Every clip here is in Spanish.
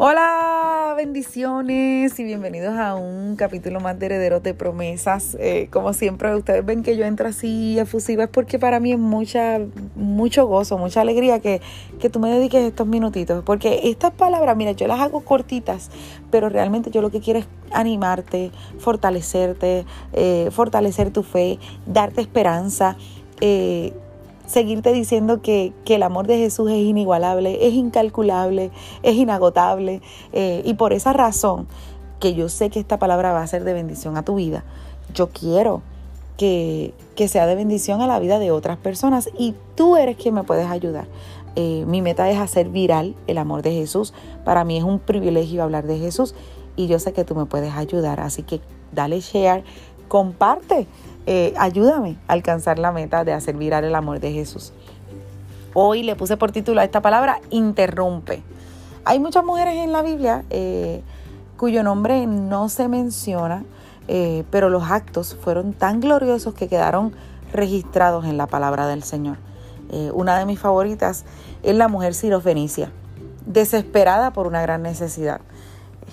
Hola, bendiciones y bienvenidos a un capítulo más de Herederos de Promesas. Eh, como siempre, ustedes ven que yo entro así efusiva, es porque para mí es mucha, mucho gozo, mucha alegría que, que tú me dediques estos minutitos. Porque estas palabras, mira, yo las hago cortitas, pero realmente yo lo que quiero es animarte, fortalecerte, eh, fortalecer tu fe, darte esperanza. Eh, seguirte diciendo que, el amor de Jesús es inigualable, es incalculable, es inagotable. Eh, y por esa razón, que yo sé que esta palabra va a ser de bendición a tu vida, yo quiero que, sea de bendición a la vida de otras personas y tú eres quien me puedes ayudar. Eh, mi meta es hacer viral el amor de Jesús. Para mí es un privilegio hablar de Jesús y yo sé que tú me puedes ayudar. Así que dale share, comparte eh, ayúdame a alcanzar la meta de hacer virar el amor de Jesús. Hoy le puse por título a esta palabra, interrumpe. Hay muchas mujeres en la Biblia eh, cuyo nombre no se menciona, eh, pero los actos fueron tan gloriosos que quedaron registrados en la palabra del Señor. una de mis favoritas es la mujer sirofenicia, desesperada por una gran necesidad.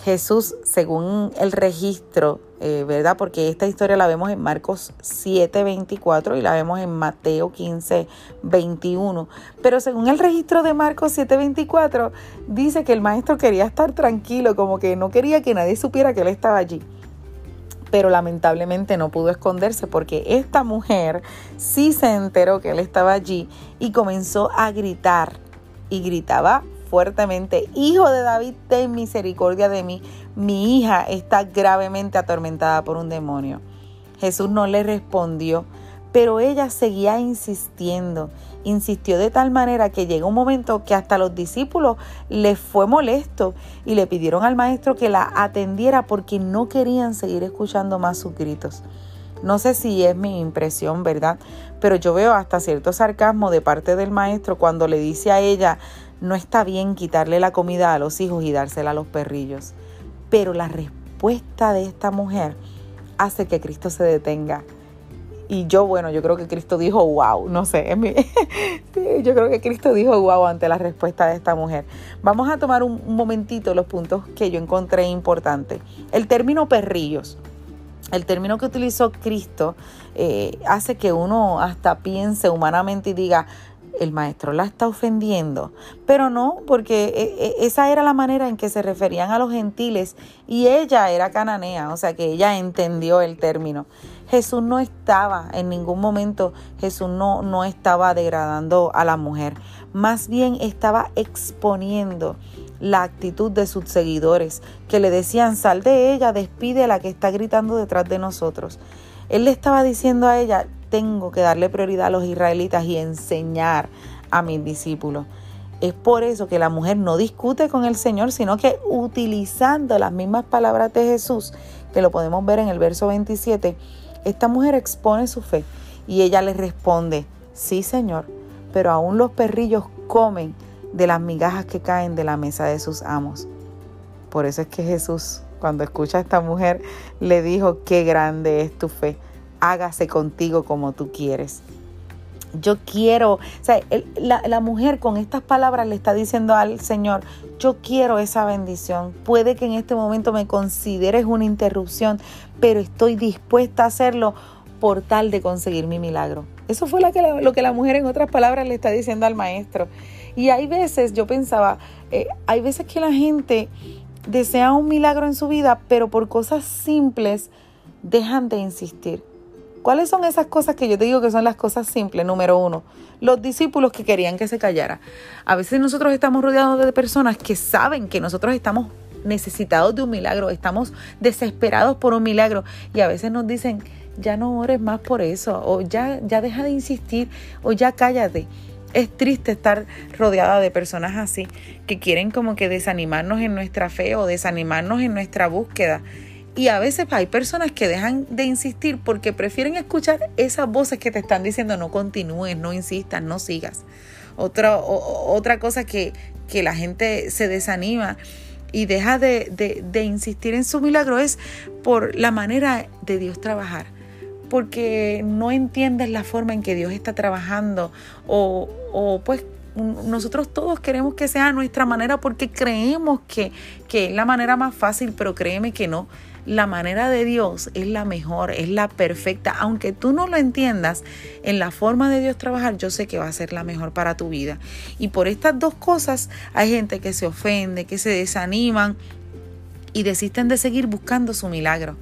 Jesús, según el registro, eh, ¿verdad? Porque esta historia la vemos en Marcos 7, 24 y la vemos en Mateo 15, 21. Pero según el registro de Marcos 7, 24, dice que el maestro quería estar tranquilo, como que no quería que nadie supiera que él estaba allí. Pero lamentablemente no pudo esconderse porque esta mujer sí se enteró que él estaba allí y comenzó a gritar. Y gritaba fuertemente, Hijo de David, ten misericordia de mí, mi hija está gravemente atormentada por un demonio. Jesús no le respondió, pero ella seguía insistiendo, insistió de tal manera que llegó un momento que hasta los discípulos les fue molesto y le pidieron al maestro que la atendiera porque no querían seguir escuchando más sus gritos. No sé si es mi impresión, ¿verdad? Pero yo veo hasta cierto sarcasmo de parte del maestro cuando le dice a ella, no está bien quitarle la comida a los hijos y dársela a los perrillos. Pero la respuesta de esta mujer hace que Cristo se detenga. Y yo, bueno, yo creo que Cristo dijo, wow, no sé, yo creo que Cristo dijo, wow, ante la respuesta de esta mujer. Vamos a tomar un, momentito los puntos que yo encontré importantes. El término perrillos, el término que utilizó Cristo, eh, hace que uno hasta piense humanamente y diga, el maestro la está ofendiendo. Pero no, porque e, e, esa era la manera en que se referían a los gentiles y ella era cananea, o sea que ella entendió el término. Jesús no estaba en ningún momento, Jesús no, no estaba degradando a la mujer, más bien estaba exponiendo la actitud de sus seguidores que le decían, sal de ella, despide a la que está gritando detrás de nosotros. Él le estaba diciendo a ella, tengo que darle prioridad a los israelitas y enseñar a mis discípulos. Es por eso que la mujer no discute con el Señor, sino que utilizando las mismas palabras de Jesús, que lo podemos ver en el verso 27, esta mujer expone su fe y ella le responde, sí Señor, pero aún los perrillos comen de las migajas que caen de la mesa de sus amos. Por eso es que Jesús, cuando escucha a esta mujer, le dijo, qué grande es tu fe hágase contigo como tú quieres. Yo quiero, o sea, la, mujer con estas palabras le está diciendo al Señor, yo quiero esa bendición. Puede que en este momento me consideres una interrupción, pero estoy dispuesta a hacerlo por tal de conseguir mi milagro. Eso fue lo que la, lo que la mujer en otras palabras le está diciendo al maestro. Y hay veces, yo pensaba, eh, hay veces que la gente desea un milagro en su vida, pero por cosas simples dejan de insistir. ¿Cuáles son esas cosas que yo te digo que son las cosas simples? Número uno, los discípulos que querían que se callara. A veces nosotros estamos rodeados de personas que saben que nosotros estamos necesitados de un milagro, estamos desesperados por un milagro y a veces nos dicen, ya no ores más por eso, o ya, ya deja de insistir, o ya cállate. Es triste estar rodeada de personas así que quieren como que desanimarnos en nuestra fe o desanimarnos en nuestra búsqueda. Y a veces hay personas que dejan de insistir porque prefieren escuchar esas voces que te están diciendo no continúes, no insistas, no sigas. Otra, otra cosa que, que la gente se desanima y deja de, de, insistir en su milagro es por la manera de Dios trabajar porque no entiendes la forma en que Dios está trabajando o, o, pues nosotros todos queremos que sea nuestra manera porque creemos que, que es la manera más fácil, pero créeme que no. La manera de Dios es la mejor, es la perfecta. Aunque tú no lo entiendas, en la forma de Dios trabajar, yo sé que va a ser la mejor para tu vida. Y por estas dos cosas hay gente que se ofende, que se desaniman y desisten de seguir buscando su milagro.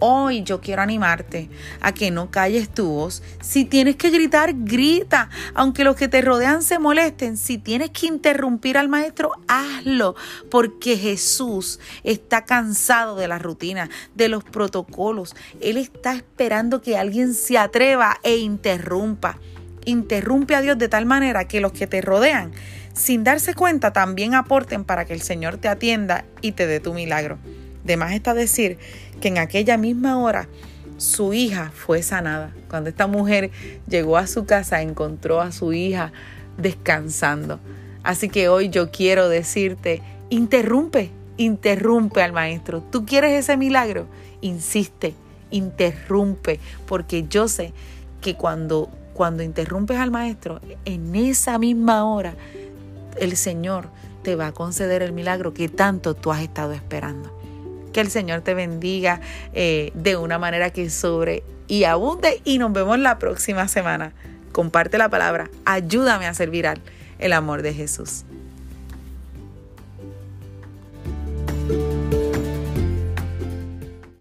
Hoy yo quiero animarte a que no calles tu voz. Si tienes que gritar, grita. Aunque los que te rodean se molesten, si tienes que interrumpir al maestro, hazlo. Porque Jesús está cansado de la rutina, de los protocolos. Él está esperando que alguien se atreva e interrumpa. Interrumpe a Dios de tal manera que los que te rodean, sin darse cuenta, también aporten para que el Señor te atienda y te dé tu milagro. De más está decir que en aquella misma hora su hija fue sanada. Cuando esta mujer llegó a su casa, encontró a su hija descansando. Así que hoy yo quiero decirte, interrumpe, interrumpe al maestro. ¿Tú quieres ese milagro? Insiste, interrumpe, porque yo sé que cuando, cuando interrumpes al maestro, en esa misma hora, el Señor te va a conceder el milagro que tanto tú has estado esperando. Que el Señor te bendiga eh, de una manera que sobre y abunde y nos vemos la próxima semana. Comparte la palabra, ayúdame a servir al el amor de Jesús.